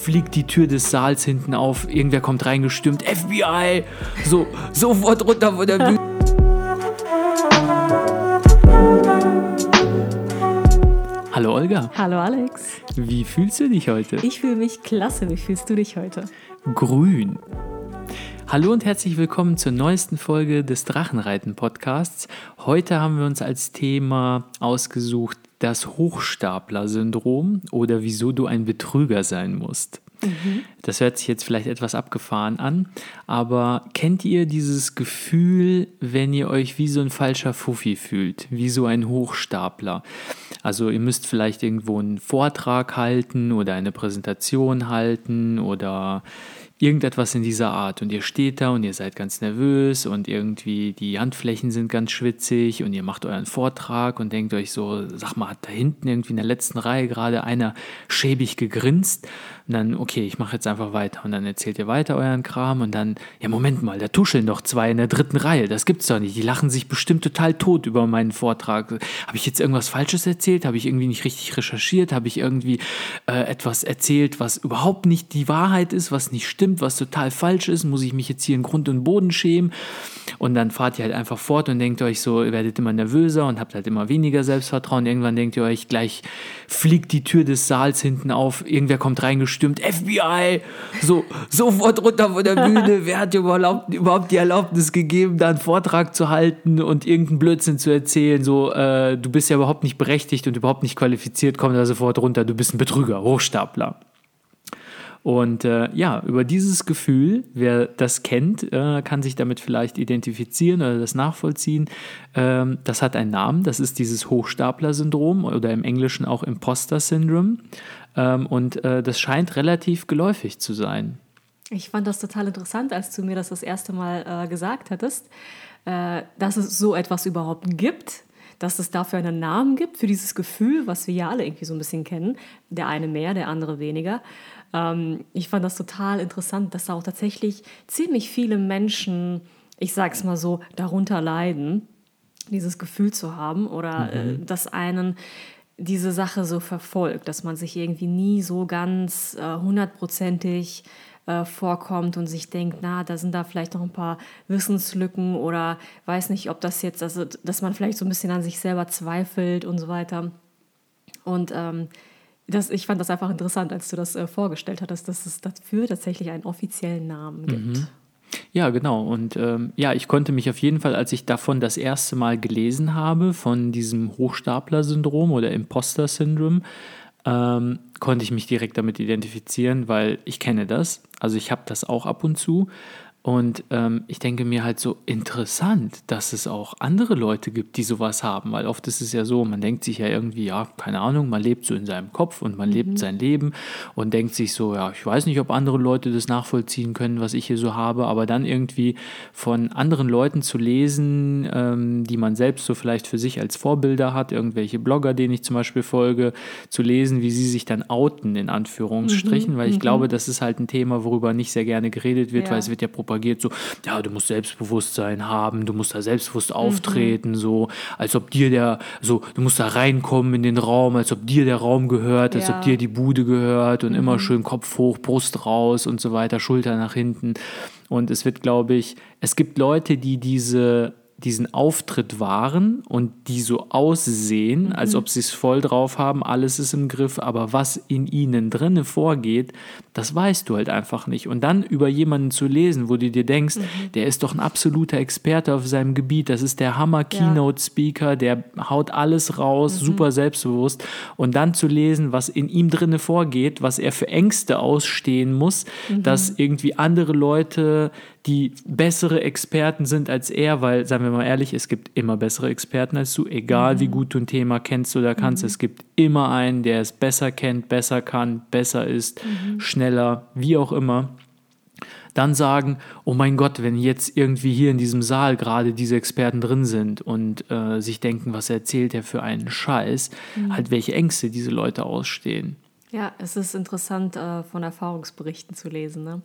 fliegt die Tür des Saals hinten auf, irgendwer kommt reingestürmt, FBI! So, sofort runter von der Bühne. Hallo Olga. Hallo Alex. Wie fühlst du dich heute? Ich fühle mich klasse. Wie fühlst du dich heute? Grün. Hallo und herzlich willkommen zur neuesten Folge des Drachenreiten Podcasts. Heute haben wir uns als Thema ausgesucht das Hochstapler-Syndrom oder wieso du ein Betrüger sein musst. Mhm. Das hört sich jetzt vielleicht etwas abgefahren an, aber kennt ihr dieses Gefühl, wenn ihr euch wie so ein falscher Fuffi fühlt, wie so ein Hochstapler? Also ihr müsst vielleicht irgendwo einen Vortrag halten oder eine Präsentation halten oder irgendetwas in dieser Art. Und ihr steht da und ihr seid ganz nervös und irgendwie die Handflächen sind ganz schwitzig und ihr macht euren Vortrag und denkt euch so, sag mal, hat da hinten irgendwie in der letzten Reihe gerade einer schäbig gegrinst? Und dann, okay, ich mache jetzt einfach weiter. Und dann erzählt ihr weiter euren Kram und dann, ja, Moment mal, da tuscheln doch zwei in der dritten Reihe. Das gibt's doch nicht. Die lachen sich bestimmt total tot über meinen Vortrag. Habe ich jetzt irgendwas Falsches erzählt? Habe ich irgendwie nicht richtig recherchiert? Habe ich irgendwie äh, etwas erzählt, was überhaupt nicht die Wahrheit ist, was nicht stimmt, was total falsch ist? Muss ich mich jetzt hier in Grund und Boden schämen? Und dann fahrt ihr halt einfach fort und denkt euch so, ihr werdet immer nervöser und habt halt immer weniger Selbstvertrauen. Irgendwann denkt ihr euch, gleich fliegt die Tür des Saals hinten auf, irgendwer kommt reingestürmt, FBI, so, sofort runter von der Bühne, wer hat überhaupt, überhaupt die Erlaubnis gegeben, da einen Vortrag zu halten und irgendeinen Blödsinn zu erzählen, so, äh, du bist ja überhaupt nicht berechtigt und überhaupt nicht qualifiziert, komm da sofort runter, du bist ein Betrüger, Hochstapler. Und äh, ja, über dieses Gefühl, wer das kennt, äh, kann sich damit vielleicht identifizieren oder das nachvollziehen. Ähm, das hat einen Namen, das ist dieses Hochstapler-Syndrom oder im Englischen auch Imposter-Syndrom. Ähm, und äh, das scheint relativ geläufig zu sein. Ich fand das total interessant, als du mir das das erste Mal äh, gesagt hattest, äh, dass es so etwas überhaupt gibt dass es dafür einen Namen gibt, für dieses Gefühl, was wir ja alle irgendwie so ein bisschen kennen. Der eine mehr, der andere weniger. Ähm, ich fand das total interessant, dass auch tatsächlich ziemlich viele Menschen, ich sag's mal so, darunter leiden, dieses Gefühl zu haben oder äh, mhm. äh, dass einen diese Sache so verfolgt, dass man sich irgendwie nie so ganz äh, hundertprozentig äh, vorkommt und sich denkt, na, da sind da vielleicht noch ein paar Wissenslücken oder weiß nicht, ob das jetzt, also dass man vielleicht so ein bisschen an sich selber zweifelt und so weiter. Und ähm, das, ich fand das einfach interessant, als du das äh, vorgestellt hattest, dass es dafür tatsächlich einen offiziellen Namen gibt. Mhm. Ja, genau. Und ähm, ja, ich konnte mich auf jeden Fall, als ich davon das erste Mal gelesen habe, von diesem Hochstapler-Syndrom oder Imposter-Syndrom, ähm, konnte ich mich direkt damit identifizieren, weil ich kenne das. Also ich habe das auch ab und zu. Und ähm, ich denke mir halt so interessant, dass es auch andere Leute gibt, die sowas haben, weil oft ist es ja so, man denkt sich ja irgendwie, ja, keine Ahnung, man lebt so in seinem Kopf und man mhm. lebt sein Leben und denkt sich so, ja, ich weiß nicht, ob andere Leute das nachvollziehen können, was ich hier so habe, aber dann irgendwie von anderen Leuten zu lesen, ähm, die man selbst so vielleicht für sich als Vorbilder hat, irgendwelche Blogger, denen ich zum Beispiel folge, zu lesen, wie sie sich dann outen, in Anführungsstrichen, mhm. weil ich mhm. glaube, das ist halt ein Thema, worüber nicht sehr gerne geredet wird, ja. weil es wird ja propagiert propagiert, so, ja, du musst Selbstbewusstsein haben, du musst da selbstbewusst mhm. auftreten, mhm. so, als ob dir der, so, du musst da reinkommen in den Raum, als ob dir der Raum gehört, als ja. ob dir die Bude gehört und mhm. immer schön Kopf hoch, Brust raus und so weiter, Schulter nach hinten. Und es wird, glaube ich, es gibt Leute, die diese diesen Auftritt wahren und die so aussehen, mhm. als ob sie es voll drauf haben, alles ist im Griff, aber was in ihnen drinne vorgeht, das weißt du halt einfach nicht. Und dann über jemanden zu lesen, wo du dir denkst, mhm. der ist doch ein absoluter Experte auf seinem Gebiet, das ist der Hammer Keynote Speaker, der haut alles raus, mhm. super selbstbewusst und dann zu lesen, was in ihm drinne vorgeht, was er für Ängste ausstehen muss, mhm. dass irgendwie andere Leute die bessere Experten sind als er, weil, sagen wir mal ehrlich, es gibt immer bessere Experten als du, egal mhm. wie gut du ein Thema kennst oder kannst. Mhm. Es gibt immer einen, der es besser kennt, besser kann, besser ist, mhm. schneller, wie auch immer. Dann sagen, oh mein Gott, wenn jetzt irgendwie hier in diesem Saal gerade diese Experten drin sind und äh, sich denken, was erzählt er für einen Scheiß, mhm. halt welche Ängste diese Leute ausstehen. Ja, es ist interessant, äh, von Erfahrungsberichten zu lesen. Ne?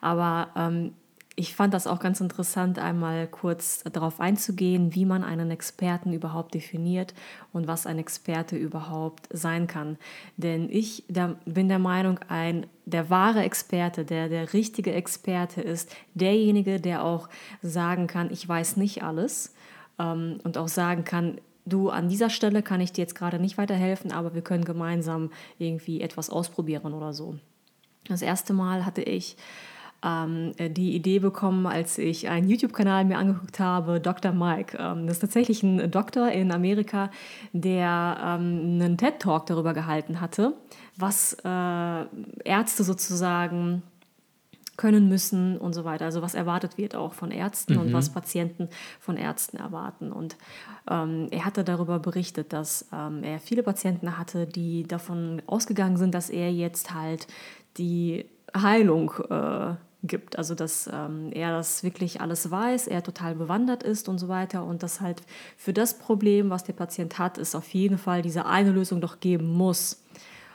Aber ähm, ich fand das auch ganz interessant, einmal kurz darauf einzugehen, wie man einen Experten überhaupt definiert und was ein Experte überhaupt sein kann. Denn ich bin der Meinung, ein, der wahre Experte, der, der richtige Experte ist derjenige, der auch sagen kann, ich weiß nicht alles ähm, und auch sagen kann, du, an dieser Stelle kann ich dir jetzt gerade nicht weiterhelfen, aber wir können gemeinsam irgendwie etwas ausprobieren oder so. Das erste Mal hatte ich ähm, die Idee bekommen, als ich einen YouTube-Kanal mir angeguckt habe, Dr. Mike. Ähm, das ist tatsächlich ein Doktor in Amerika, der ähm, einen TED-Talk darüber gehalten hatte, was äh, Ärzte sozusagen können müssen und so weiter. Also was erwartet wird auch von Ärzten mhm. und was Patienten von Ärzten erwarten. Und ähm, er hatte darüber berichtet, dass ähm, er viele Patienten hatte, die davon ausgegangen sind, dass er jetzt halt die Heilung äh, gibt. Also dass ähm, er das wirklich alles weiß, er total bewandert ist und so weiter und dass halt für das Problem, was der Patient hat, es auf jeden Fall diese eine Lösung doch geben muss.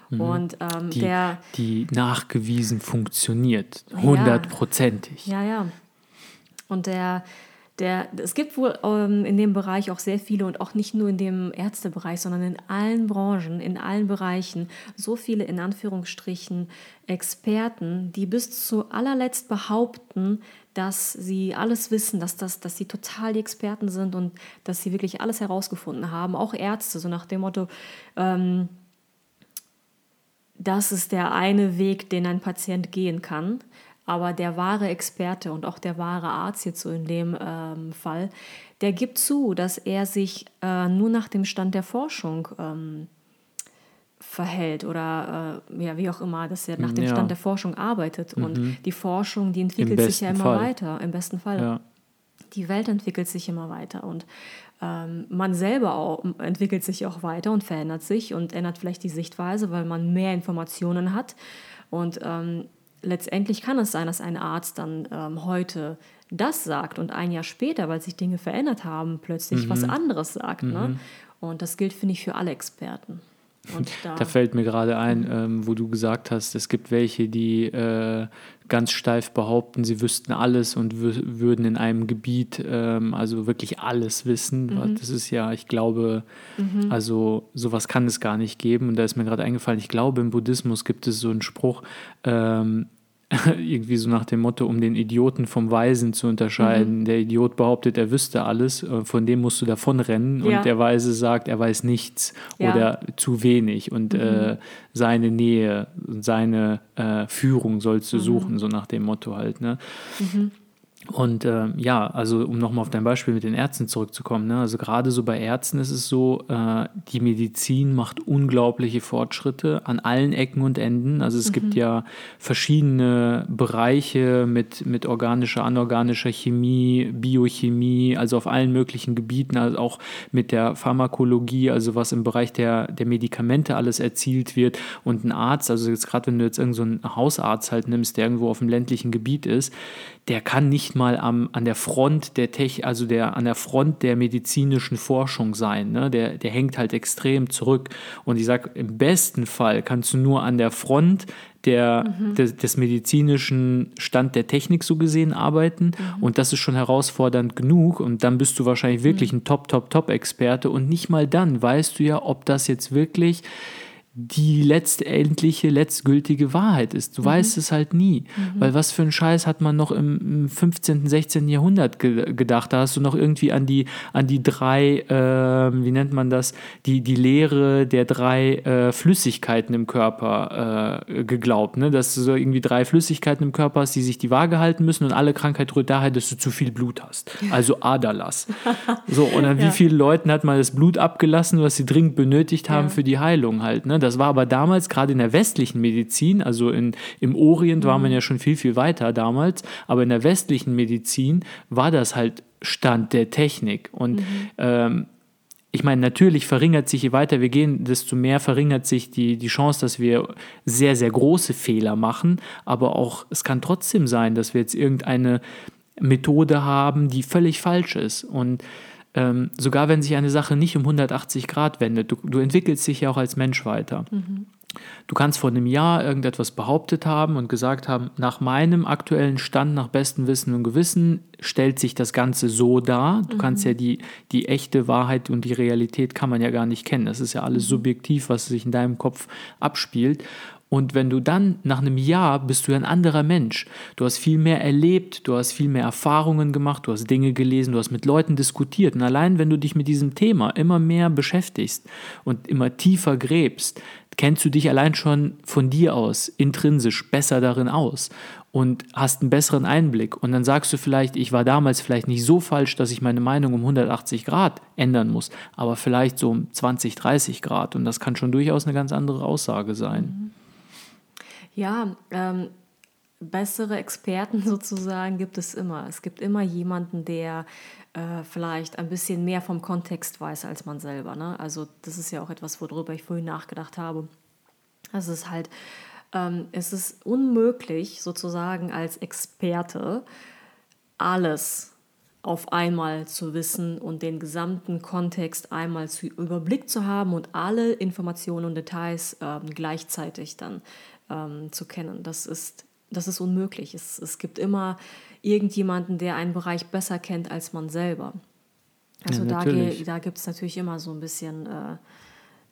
Mhm. Und ähm, die, der. Die nachgewiesen funktioniert, hundertprozentig. Ja, ja, ja. Und der der, es gibt wohl ähm, in dem Bereich auch sehr viele und auch nicht nur in dem Ärztebereich, sondern in allen Branchen, in allen Bereichen so viele in Anführungsstrichen Experten, die bis zu allerletzt behaupten, dass sie alles wissen, dass, das, dass sie total die Experten sind und dass sie wirklich alles herausgefunden haben. Auch Ärzte, so nach dem Motto, ähm, das ist der eine Weg, den ein Patient gehen kann. Aber der wahre Experte und auch der wahre Arzt jetzt so in dem ähm, Fall, der gibt zu, dass er sich äh, nur nach dem Stand der Forschung ähm, verhält oder äh, ja, wie auch immer, dass er nach dem ja. Stand der Forschung arbeitet. Mhm. Und die Forschung, die entwickelt sich ja immer Fall. weiter, im besten Fall. Ja. Die Welt entwickelt sich immer weiter und ähm, man selber auch entwickelt sich auch weiter und verändert sich und ändert vielleicht die Sichtweise, weil man mehr Informationen hat. Und ähm, letztendlich kann es sein, dass ein Arzt dann ähm, heute das sagt und ein Jahr später, weil sich Dinge verändert haben, plötzlich mhm. was anderes sagt. Ne? Mhm. Ne? Und das gilt, finde ich, für alle Experten. Da, da, fällt mir gerade ein, ähm, wo du gesagt hast, es gibt welche, die äh, ganz steif behaupten, sie wüssten alles und würden in einem Gebiet ähm, also wirklich alles wissen. Mhm. Das ist ja, ich glaube, mhm. also sowas kann es gar nicht geben. Und da ist mir gerade eingefallen, ich glaube, im Buddhismus gibt es so einen Spruch, ähm, irgendwie so nach dem Motto, um den Idioten vom Weisen zu unterscheiden. Mhm. Der Idiot behauptet, er wüsste alles, äh, von dem musst du davonrennen ja. und der Weise sagt, er weiß nichts ja. oder zu wenig und mhm. äh, seine Nähe und seine äh, Führung sollst du mhm. suchen, so nach dem Motto halt. Ne? Mhm. Und äh, ja, also um nochmal auf dein Beispiel mit den Ärzten zurückzukommen, ne? also gerade so bei Ärzten ist es so, äh, die Medizin macht unglaubliche Fortschritte an allen Ecken und Enden. Also es mhm. gibt ja verschiedene Bereiche mit, mit organischer, anorganischer Chemie, Biochemie, also auf allen möglichen Gebieten, also auch mit der Pharmakologie, also was im Bereich der, der Medikamente alles erzielt wird. Und ein Arzt, also jetzt gerade wenn du jetzt irgendeinen so Hausarzt halt nimmst, der irgendwo auf dem ländlichen Gebiet ist, der kann nicht mal am, an der Front der Tech, also der, an der Front der medizinischen Forschung sein. Ne? Der, der hängt halt extrem zurück. Und ich sage, im besten Fall kannst du nur an der Front der, mhm. des, des, medizinischen Stand der Technik so gesehen arbeiten. Mhm. Und das ist schon herausfordernd genug. Und dann bist du wahrscheinlich wirklich mhm. ein Top, Top, Top-Experte. Und nicht mal dann weißt du ja, ob das jetzt wirklich die letztendliche, letztgültige Wahrheit ist. Du mhm. weißt es halt nie. Mhm. Weil was für ein Scheiß hat man noch im, 15., 16. Jahrhundert ge gedacht? Da hast du noch irgendwie an die, an die drei, äh, wie nennt man das, die, die Lehre der drei äh, Flüssigkeiten im Körper äh, geglaubt. Ne? Dass du so irgendwie drei Flüssigkeiten im Körper hast, die sich die Waage halten müssen und alle Krankheit rührt daher, dass du zu viel Blut hast. Also Aderlass. so, und an ja. wie vielen Leuten hat man das Blut abgelassen, was sie dringend benötigt haben ja. für die Heilung halt. Ne? Das war aber damals gerade in der westlichen Medizin, also in, im Orient mhm. war man ja schon viel, viel weiter damals, aber in der westlichen Medizin war das halt Stand der Technik. Und mhm. ähm, ich meine, natürlich verringert sich, je weiter wir gehen, desto mehr verringert sich die, die Chance, dass wir sehr, sehr große Fehler machen. Aber auch, es kann trotzdem sein, dass wir jetzt irgendeine Methode haben, die völlig falsch ist. Und ähm, sogar wenn sich eine Sache nicht um 180 Grad wendet, du, du, entwickelst dich ja auch als Mensch weiter. Mhm. Du kannst vor einem Jahr irgendetwas behauptet haben und gesagt haben, nach meinem aktuellen Stand, nach bestem Wissen und Gewissen, stellt sich das Ganze so dar. Du mhm. kannst ja die, die echte Wahrheit und die Realität kann man ja gar nicht kennen. Das ist ja alles mhm. subjektiv, was sich in deinem Kopf abspielt. Und wenn du dann nach einem Jahr bist du ein anderer Mensch. Du hast viel mehr erlebt, du hast viel mehr Erfahrungen gemacht, du hast Dinge gelesen, du hast mit Leuten diskutiert. Und allein wenn du dich mit diesem Thema immer mehr beschäftigst und immer tiefer gräbst, kennst du dich allein schon von dir aus intrinsisch besser darin aus und hast einen besseren Einblick. Und dann sagst du vielleicht, ich war damals vielleicht nicht so falsch, dass ich meine Meinung um 180 Grad ändern muss, aber vielleicht so um 20, 30 Grad. Und das kann schon durchaus eine ganz andere Aussage sein. Mhm. Ja, ähm, bessere Experten sozusagen gibt es immer. Es gibt immer jemanden, der äh, vielleicht ein bisschen mehr vom Kontext weiß als man selber. Ne? Also das ist ja auch etwas, worüber ich vorhin nachgedacht habe. Es ist halt, ähm, es ist unmöglich sozusagen als Experte alles auf einmal zu wissen und den gesamten Kontext einmal zu überblickt zu haben und alle Informationen und Details ähm, gleichzeitig dann ähm, zu kennen. Das ist, das ist unmöglich. Es, es gibt immer irgendjemanden, der einen Bereich besser kennt als man selber. Also ja, da, da gibt es natürlich immer so ein bisschen äh,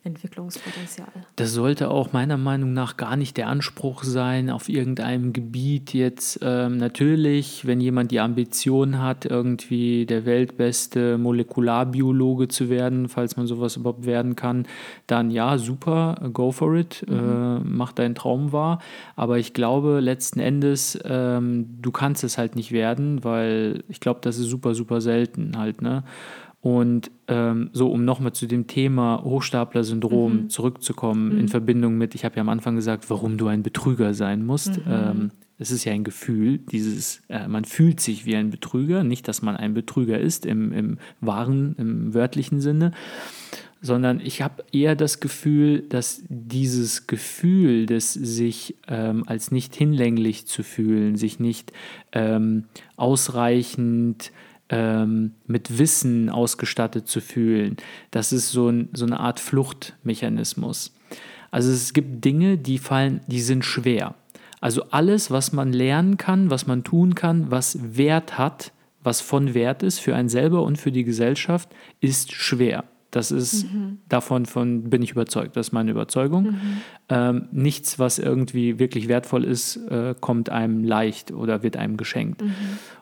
Entwicklungspotenzial. Das sollte auch meiner Meinung nach gar nicht der Anspruch sein, auf irgendeinem Gebiet jetzt ähm, natürlich, wenn jemand die Ambition hat, irgendwie der weltbeste Molekularbiologe zu werden, falls man sowas überhaupt werden kann, dann ja, super, go for it, mhm. äh, mach deinen Traum wahr. Aber ich glaube letzten Endes, ähm, du kannst es halt nicht werden, weil ich glaube, das ist super, super selten halt, ne? Und ähm, so, um nochmal zu dem Thema Hochstapler-Syndrom mhm. zurückzukommen, mhm. in Verbindung mit, ich habe ja am Anfang gesagt, warum du ein Betrüger sein musst. Mhm. Ähm, es ist ja ein Gefühl, dieses, äh, man fühlt sich wie ein Betrüger, nicht, dass man ein Betrüger ist im, im wahren, im wörtlichen Sinne, sondern ich habe eher das Gefühl, dass dieses Gefühl des sich ähm, als nicht hinlänglich zu fühlen, sich nicht ähm, ausreichend ähm, mit Wissen ausgestattet zu fühlen. Das ist so, ein, so eine Art Fluchtmechanismus. Also es gibt Dinge, die fallen, die sind schwer. Also alles, was man lernen kann, was man tun kann, was Wert hat, was von Wert ist für einen selber und für die Gesellschaft, ist schwer. Das ist mhm. davon von bin ich überzeugt. Das ist meine Überzeugung. Mhm. Ähm, nichts, was irgendwie wirklich wertvoll ist, äh, kommt einem leicht oder wird einem geschenkt. Mhm.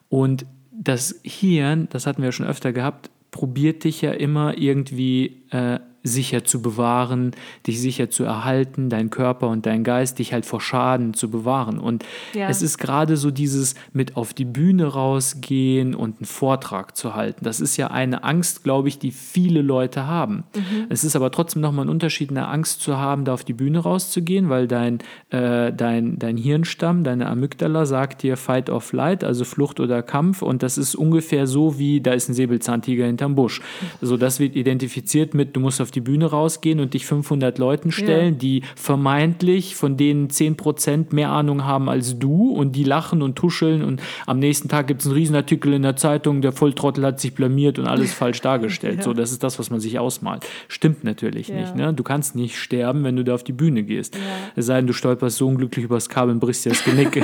Und das Hirn, das hatten wir ja schon öfter gehabt, probiert dich ja immer irgendwie äh, sicher zu bewahren, dich sicher zu erhalten, dein Körper und dein Geist, dich halt vor Schaden zu bewahren. Und ja. es ist gerade so dieses mit auf die Bühne rausgehen und einen Vortrag zu halten. Das ist ja eine Angst, glaube ich, die viele Leute haben. Mhm. Es ist aber trotzdem nochmal ein Unterschied, eine Angst zu haben, da auf die Bühne rauszugehen, weil dein, äh, dein, dein Hirnstamm, deine Amygdala sagt dir Fight or Flight, also Flucht oder Kampf. Und das ist ungefähr so wie, da ist ein Säbelzahntiger hinterm Busch. So, das wird identifiziert mit, du musst auf die Bühne rausgehen und dich 500 Leuten stellen, ja. die vermeintlich von denen 10% mehr Ahnung haben als du und die lachen und tuscheln und am nächsten Tag gibt es einen Riesenartikel in der Zeitung, der Volltrottel hat sich blamiert und alles falsch dargestellt. Ja. So, das ist das, was man sich ausmalt. Stimmt natürlich nicht. Ne? Du kannst nicht sterben, wenn du da auf die Bühne gehst. Es sei denn, du stolperst so unglücklich übers Kabel und brichst dir das Genick.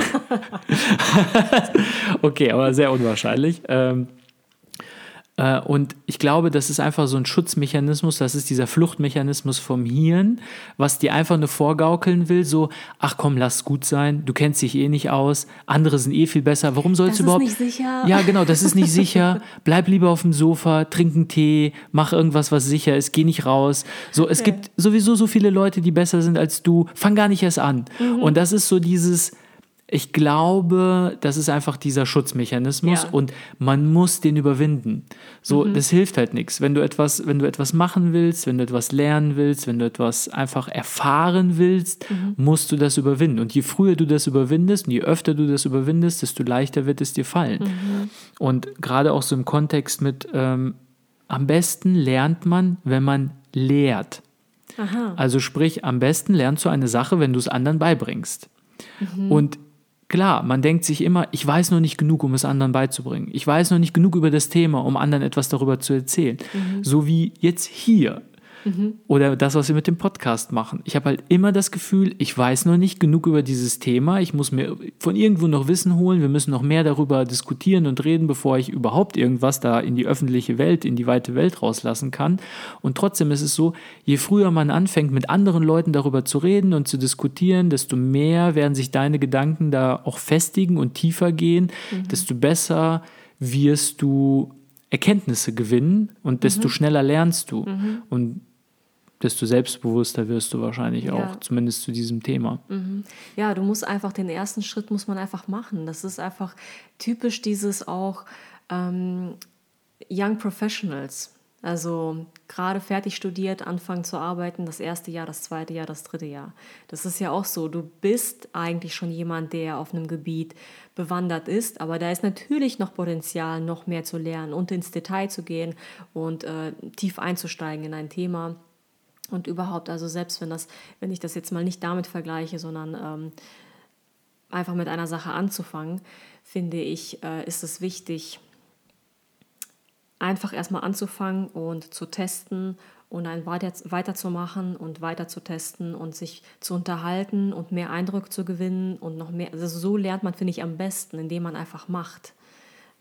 okay, aber sehr unwahrscheinlich. Ähm, äh, und ich glaube, das ist einfach so ein Schutzmechanismus, das ist dieser Fluchtmechanismus vom Hirn, was dir einfach nur vorgaukeln will, so, ach komm, lass gut sein, du kennst dich eh nicht aus, andere sind eh viel besser, warum sollst du überhaupt... Das ist nicht sicher. Ja, genau, das ist nicht sicher, bleib lieber auf dem Sofa, trink einen Tee, mach irgendwas, was sicher ist, geh nicht raus. So, es okay. gibt sowieso so viele Leute, die besser sind als du, fang gar nicht erst an. Mhm. Und das ist so dieses ich glaube, das ist einfach dieser Schutzmechanismus ja. und man muss den überwinden. So, mhm. das hilft halt nichts. Wenn du etwas, wenn du etwas machen willst, wenn du etwas lernen willst, wenn du etwas einfach erfahren willst, mhm. musst du das überwinden. Und je früher du das überwindest und je öfter du das überwindest, desto leichter wird es dir fallen. Mhm. Und gerade auch so im Kontext mit, ähm, am besten lernt man, wenn man lehrt. Aha. Also sprich, am besten lernst du eine Sache, wenn du es anderen beibringst. Mhm. Und Klar, man denkt sich immer, ich weiß noch nicht genug, um es anderen beizubringen. Ich weiß noch nicht genug über das Thema, um anderen etwas darüber zu erzählen. Mhm. So wie jetzt hier. Oder das, was wir mit dem Podcast machen. Ich habe halt immer das Gefühl, ich weiß noch nicht genug über dieses Thema. Ich muss mir von irgendwo noch Wissen holen. Wir müssen noch mehr darüber diskutieren und reden, bevor ich überhaupt irgendwas da in die öffentliche Welt, in die weite Welt rauslassen kann. Und trotzdem ist es so, je früher man anfängt, mit anderen Leuten darüber zu reden und zu diskutieren, desto mehr werden sich deine Gedanken da auch festigen und tiefer gehen, desto besser wirst du Erkenntnisse gewinnen und desto schneller lernst du. Und desto selbstbewusster wirst du wahrscheinlich Ja. auch, zumindest zu diesem Thema. Ja, du musst einfach den ersten Schritt muss man einfach machen. Das ist einfach typisch dieses auch ähm, Young Professionals. Also gerade fertig studiert, anfangen zu arbeiten, das erste Jahr, das zweite Jahr, das dritte Jahr. Das ist ja auch so. Du bist eigentlich schon jemand, der auf einem Gebiet bewandert ist, aber da ist natürlich noch Potenzial, noch mehr zu lernen und ins Detail zu gehen und äh, tief einzusteigen in ein Thema. Und überhaupt, also selbst wenn das, wenn ich das jetzt mal nicht damit vergleiche, sondern ähm, einfach mit einer Sache anzufangen, finde ich, äh, ist es wichtig, einfach erstmal anzufangen und zu testen und dann weiter, weiterzumachen und weiter zu testen und sich zu unterhalten und mehr Eindruck zu gewinnen und noch mehr. Also so lernt man, finde ich, am besten, indem man einfach macht.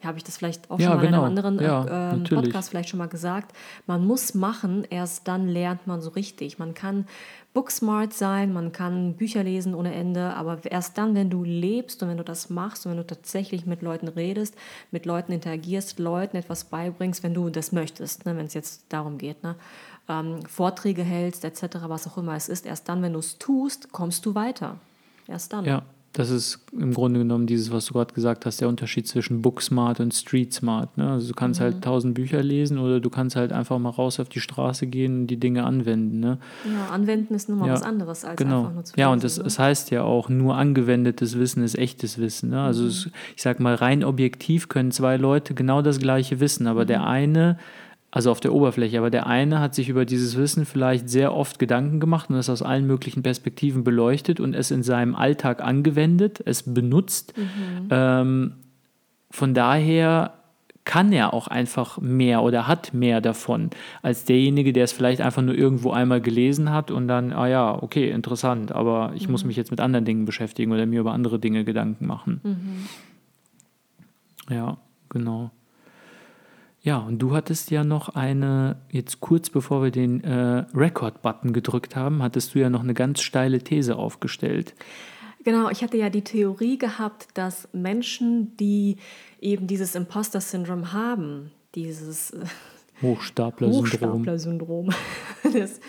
Habe ich das vielleicht auch Ja, schon mal in genau. einem anderen Ja, äh, ähm. Podcast vielleicht schon mal gesagt. Man muss machen, erst dann lernt man so richtig. Man kann booksmart sein, man kann Bücher lesen ohne Ende, aber erst dann, wenn du lebst und wenn du das machst und wenn du tatsächlich mit Leuten redest, mit Leuten interagierst, Leuten etwas beibringst, wenn du das möchtest, ne, wenn es jetzt darum geht, ne, ähm, Vorträge hältst, etc., was auch immer es ist, erst dann, wenn du es tust, kommst du weiter. Erst dann. Ja, das ist im Grunde genommen dieses, was du gerade gesagt hast, der Unterschied zwischen Booksmart und Street Smart. Ne? Also du kannst Mhm. halt tausend Bücher lesen oder du kannst halt einfach mal raus auf die Straße gehen und die Dinge anwenden. Ne? Ja, anwenden ist nun mal Ja, was anderes als Genau. einfach nur zu Ja, lesen. und es, ne? es heißt ja auch, nur angewendetes Wissen ist echtes Wissen. Ne? Mhm. Also es, ich sag mal, rein objektiv können zwei Leute genau das gleiche wissen, aber Mhm. der eine, also auf der Oberfläche, aber der eine hat sich über dieses Wissen vielleicht sehr oft Gedanken gemacht und es aus allen möglichen Perspektiven beleuchtet und es in seinem Alltag angewendet, es benutzt. Mhm. Ähm, von daher kann er auch einfach mehr oder hat mehr davon als derjenige, der es vielleicht einfach nur irgendwo einmal gelesen hat und dann, ah ja, okay, interessant, aber ich muss mich jetzt mit anderen Dingen beschäftigen oder mir über andere Dinge Gedanken machen. Ja, genau. Ja, und du hattest ja noch eine, jetzt kurz bevor wir den äh, Record-Button gedrückt haben, hattest du ja noch eine ganz steile These aufgestellt. Genau, ich hatte ja die Theorie gehabt, dass Menschen, die eben dieses Imposter-Syndrom haben, dieses äh, Hochstapler-Syndrom. Hochstapler-Syndrom, dass,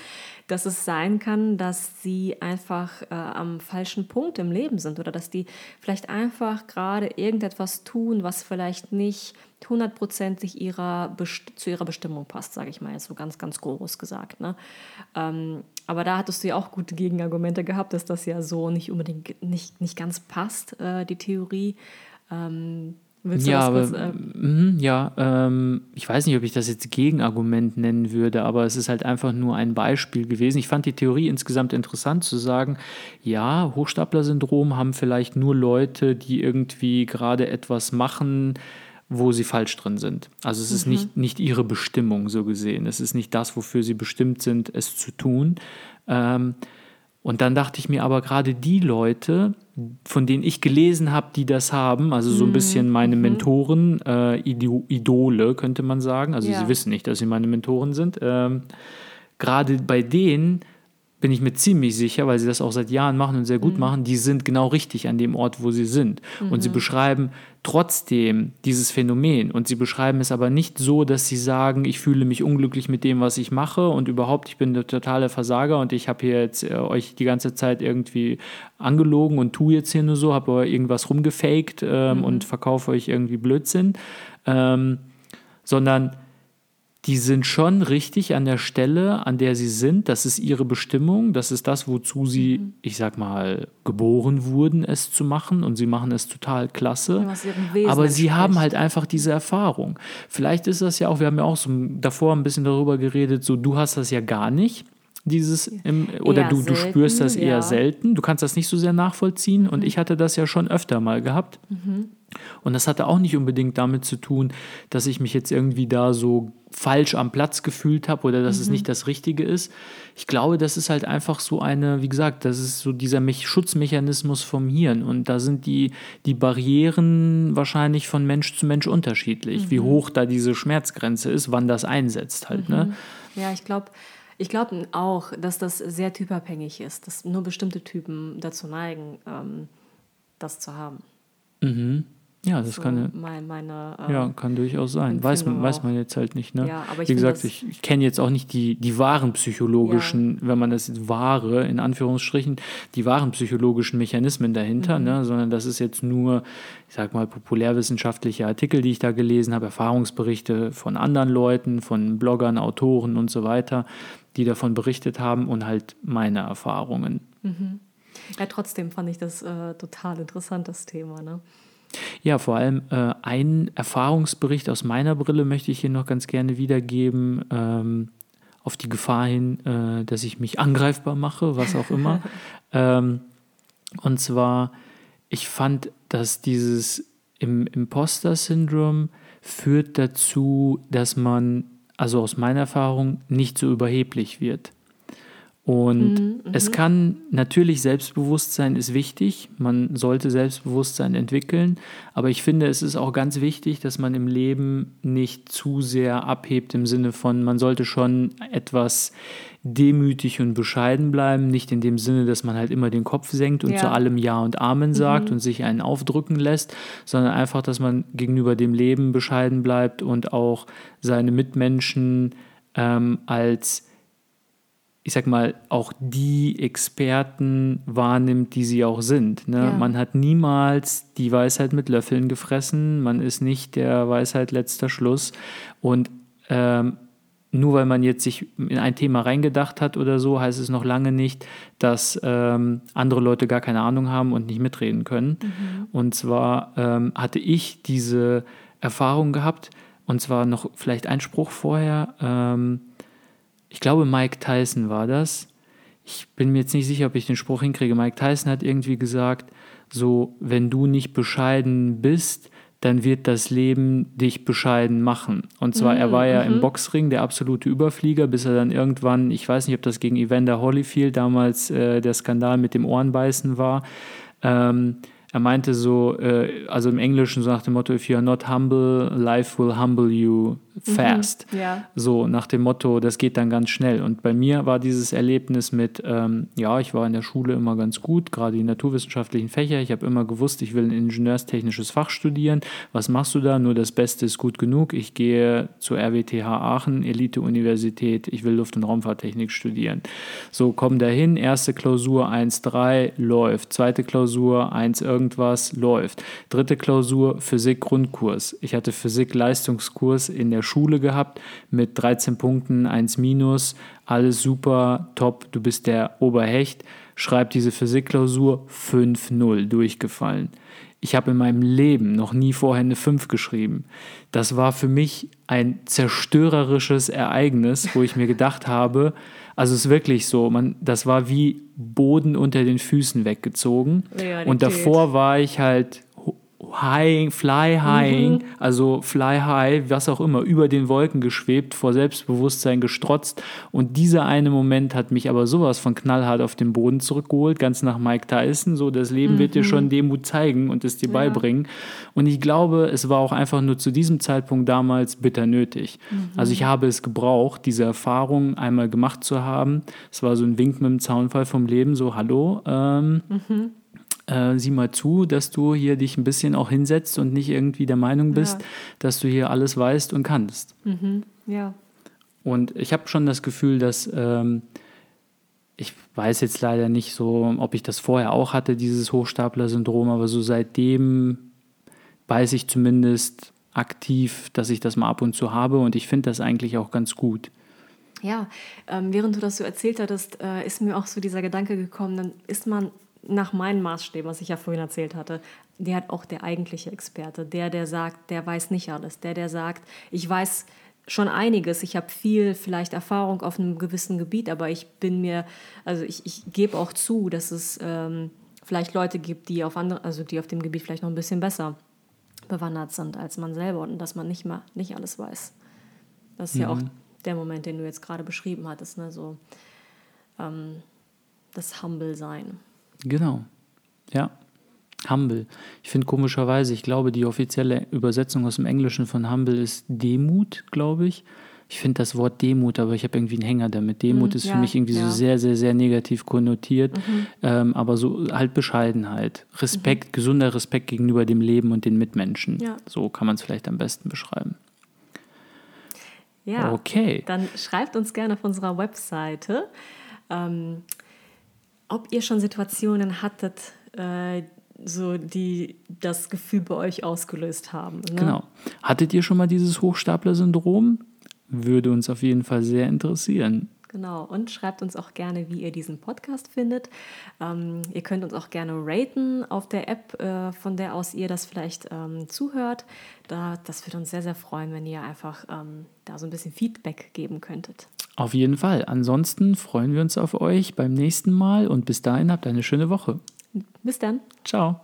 dass es sein kann, dass sie einfach äh, am falschen Punkt im Leben sind oder dass die vielleicht einfach gerade irgendetwas tun, was vielleicht nicht hundertprozentig ihrer zu ihrer Bestimmung passt, sage ich mal jetzt so ganz, ganz groß gesagt. Ne? Ähm, aber da hattest du ja auch gute Gegenargumente gehabt, dass das ja so nicht unbedingt nicht, nicht ganz passt, äh, die Theorie. Ähm, willst du Ja, das kurz, äh, mhm, ja ähm, ich weiß nicht, ob ich das jetzt Gegenargument nennen würde, aber es ist halt einfach nur ein Beispiel gewesen. Ich fand die Theorie insgesamt interessant zu sagen, ja, Hochstapler-Syndrom haben vielleicht nur Leute, die irgendwie gerade etwas machen, wo sie falsch drin sind. Also es ist nicht, nicht ihre Bestimmung so gesehen. Es ist nicht das, wofür sie bestimmt sind, es zu tun. Ähm, und dann dachte ich mir aber gerade die Leute, von denen ich gelesen habe, die das haben, also so ein bisschen meine Mentoren, äh, Ido Idole könnte man sagen, also Ja. sie wissen nicht, dass sie meine Mentoren sind, ähm, gerade bei denen bin ich mir ziemlich sicher, weil sie das auch seit Jahren machen und sehr gut machen, die sind genau richtig an dem Ort, wo sie sind. Und sie beschreiben trotzdem dieses Phänomen. Und sie beschreiben es aber nicht so, dass sie sagen, ich fühle mich unglücklich mit dem, was ich mache und überhaupt, ich bin der totale Versager und ich habe hier jetzt äh, euch die ganze Zeit irgendwie angelogen und tue jetzt hier nur so, habe irgendwas rumgefaked ähm, und verkaufe euch irgendwie Blödsinn. Ähm, sondern die sind schon richtig an der Stelle, an der sie sind. Das ist ihre Bestimmung. Das ist das, wozu sie, ich sag mal, geboren wurden, es zu machen. Und sie machen es total klasse. Aber sie haben halt einfach diese Erfahrung. Vielleicht ist das ja auch, wir haben ja auch so davor ein bisschen darüber geredet, so du hast das ja gar nicht. Dieses im, oder Eher du, du selten, spürst das eher ja. selten. Du kannst das nicht so sehr nachvollziehen und ich hatte das ja schon öfter mal gehabt. Und das hatte auch nicht unbedingt damit zu tun, dass ich mich jetzt irgendwie da so falsch am Platz gefühlt habe oder dass es nicht das Richtige ist. Ich glaube, das ist halt einfach so eine, wie gesagt, das ist so dieser Mech Schutzmechanismus vom Hirn. Und da sind die, die Barrieren wahrscheinlich von Mensch zu Mensch unterschiedlich, wie hoch da diese Schmerzgrenze ist, wann das einsetzt halt. Ne? Ja, ich glaube ich glaub auch, dass das sehr typabhängig ist, dass nur bestimmte Typen dazu neigen, ähm, das zu haben. Ja, das So kann mein, meine, ähm, Ja, kann durchaus sein. Weiß man, weiß man jetzt halt nicht. Ne? Ja, Wie gesagt, ich, ich kenne jetzt auch nicht die, die wahren psychologischen, wenn man das jetzt wahre, in Anführungsstrichen, die wahren psychologischen Mechanismen dahinter, Mhm. ne? sondern das ist jetzt nur, ich sag mal, populärwissenschaftliche Artikel, die ich da gelesen habe, Erfahrungsberichte von anderen Leuten, von Bloggern, Autoren und so weiter, die davon berichtet haben und halt meine Erfahrungen. ja, trotzdem fand ich das äh, total interessant, das Thema. Ne? Ja, vor allem äh, einen Erfahrungsbericht aus meiner Brille möchte ich hier noch ganz gerne wiedergeben, ähm, auf die Gefahr hin, äh, dass ich mich angreifbar mache, was auch immer. ähm, und zwar, ich fand, dass dieses im Imposter-Syndrom führt dazu, dass man, also aus meiner Erfahrung, nicht so überheblich wird. Und es kann natürlich Selbstbewusstsein ist wichtig, man sollte Selbstbewusstsein entwickeln, aber ich finde, es ist auch ganz wichtig, dass man im Leben nicht zu sehr abhebt im Sinne von, man sollte schon etwas demütig und bescheiden bleiben, nicht in dem Sinne, dass man halt immer den Kopf senkt und Ja. zu allem Ja und Amen sagt und sich einen aufdrücken lässt, sondern einfach, dass man gegenüber dem Leben bescheiden bleibt und auch seine Mitmenschen ähm, als ich sag mal, auch die Experten wahrnimmt, die sie auch sind. Ne? Ja. Man hat niemals die Weisheit mit Löffeln gefressen, man ist nicht der Weisheit letzter Schluss. Und ähm, nur weil man jetzt sich in ein Thema reingedacht hat oder so, heißt es noch lange nicht, dass ähm, andere Leute gar keine Ahnung haben und nicht mitreden können. Und zwar ähm, hatte ich diese Erfahrung gehabt, und zwar noch vielleicht ein Spruch vorher. Ähm, ich glaube, Mike Tyson war das. Ich bin mir jetzt nicht sicher, ob ich den Spruch hinkriege. Mike Tyson hat irgendwie gesagt, so, wenn du nicht bescheiden bist, dann wird das Leben dich bescheiden machen. Und zwar, er war ja im Boxring der absolute Überflieger, bis er dann irgendwann, ich weiß nicht, ob das gegen Evander Holyfield damals äh, der Skandal mit dem Ohrenbeißen war, ähm, er meinte so, äh, also im Englischen so nach dem Motto, if you are not humble, life will humble you fast. Ja. So nach dem Motto, das geht dann ganz schnell. Und bei mir war dieses Erlebnis mit, ähm, ja, ich war in der Schule immer ganz gut, gerade die naturwissenschaftlichen Fächer. Ich habe immer gewusst, ich will ein ingenieurstechnisches Fach studieren. Was machst du da? Nur das Beste ist gut genug. Ich gehe zur RWTH Aachen, Elite-Universität. Ich will Luft- und Raumfahrttechnik studieren. So, komm dahin. Erste Klausur 1,3 läuft. Zweite Klausur 1 irgendwas läuft. Dritte Klausur Physik-Grundkurs. Ich hatte Physik-Leistungskurs in der Schule gehabt mit 13 Punkten, 1 minus. Alles super, top. Du bist der Oberhecht. Schreib diese Physikklausur 5-0 durchgefallen. Ich habe in meinem Leben noch nie vorher eine 5 geschrieben. Das war für mich ein zerstörerisches Ereignis, wo ich mir gedacht habe, also es ist wirklich so, man, das war wie Boden unter den Füßen weggezogen. Realität. Und davor war ich halt high, fly high, also fly high, was auch immer, über den Wolken geschwebt, vor Selbstbewusstsein gestrotzt. Und dieser eine Moment hat mich aber sowas von knallhart auf den Boden zurückgeholt, ganz nach Mike Tyson. So, das Leben wird dir schon Demut zeigen und es dir beibringen. Und ich glaube, es war auch einfach nur zu diesem Zeitpunkt damals bitter nötig. Also ich habe es gebraucht, diese Erfahrung einmal gemacht zu haben. Es war so ein Wink mit dem Zaunfall vom Leben, so hallo. Ähm, äh, sieh mal zu, dass du hier dich ein bisschen auch hinsetzt und nicht irgendwie der Meinung bist, Ja. dass du hier alles weißt und kannst. Ja. Und ich habe schon das Gefühl, dass ähm, ich weiß jetzt leider nicht so, ob ich das vorher auch hatte, dieses Hochstapler-Syndrom, aber so seitdem weiß ich zumindest aktiv, dass ich das mal ab und zu habe und ich finde das eigentlich auch ganz gut. Ja, ähm, während du das so erzählt hattest, äh, ist mir auch so dieser Gedanke gekommen, dann ist man nach meinen Maßstäben, was ich ja vorhin erzählt hatte, der hat auch der eigentliche Experte, der, der sagt, der weiß nicht alles, der, der sagt, ich weiß schon einiges. Ich habe viel vielleicht Erfahrung auf einem gewissen Gebiet, aber ich bin mir, also ich, ich gebe auch zu, dass es ähm, vielleicht Leute gibt, die auf andere, also die auf dem Gebiet vielleicht noch ein bisschen besser bewandert sind als man selber und dass man nicht mal nicht alles weiß. Das ist mhm. ja auch der Moment, den du jetzt gerade beschrieben hattest, ne? so ähm, das Humble sein. Genau, ja. Humble. Ich finde komischerweise, ich glaube, die offizielle Übersetzung aus dem Englischen von Humble ist Demut, glaube ich. Ich finde das Wort Demut, aber ich habe irgendwie einen Hänger damit. Demut mhm, ist ja, für mich irgendwie ja. so sehr, sehr, sehr negativ konnotiert. Mhm. Ähm, aber so halt Bescheidenheit. Respekt, mhm. gesunder Respekt gegenüber dem Leben und den Mitmenschen. Ja. So kann man es vielleicht am besten beschreiben. Ja, okay. Dann schreibt uns gerne auf unserer Webseite, ähm, ob ihr schon Situationen hattet, äh, so die das Gefühl bei euch ausgelöst haben. Ne? Genau. Hattet ihr schon mal dieses Hochstapler-Syndrom? Würde uns auf jeden Fall sehr interessieren. Genau, und schreibt uns auch gerne, wie ihr diesen Podcast findet. Ähm, ihr könnt uns auch gerne raten auf der App, äh, von der aus ihr das vielleicht ähm, zuhört. Da, das würde uns sehr, sehr freuen, wenn ihr einfach ähm, da so ein bisschen Feedback geben könntet. Auf jeden Fall. Ansonsten freuen wir uns auf euch beim nächsten Mal und bis dahin habt eine schöne Woche. Bis dann. Ciao.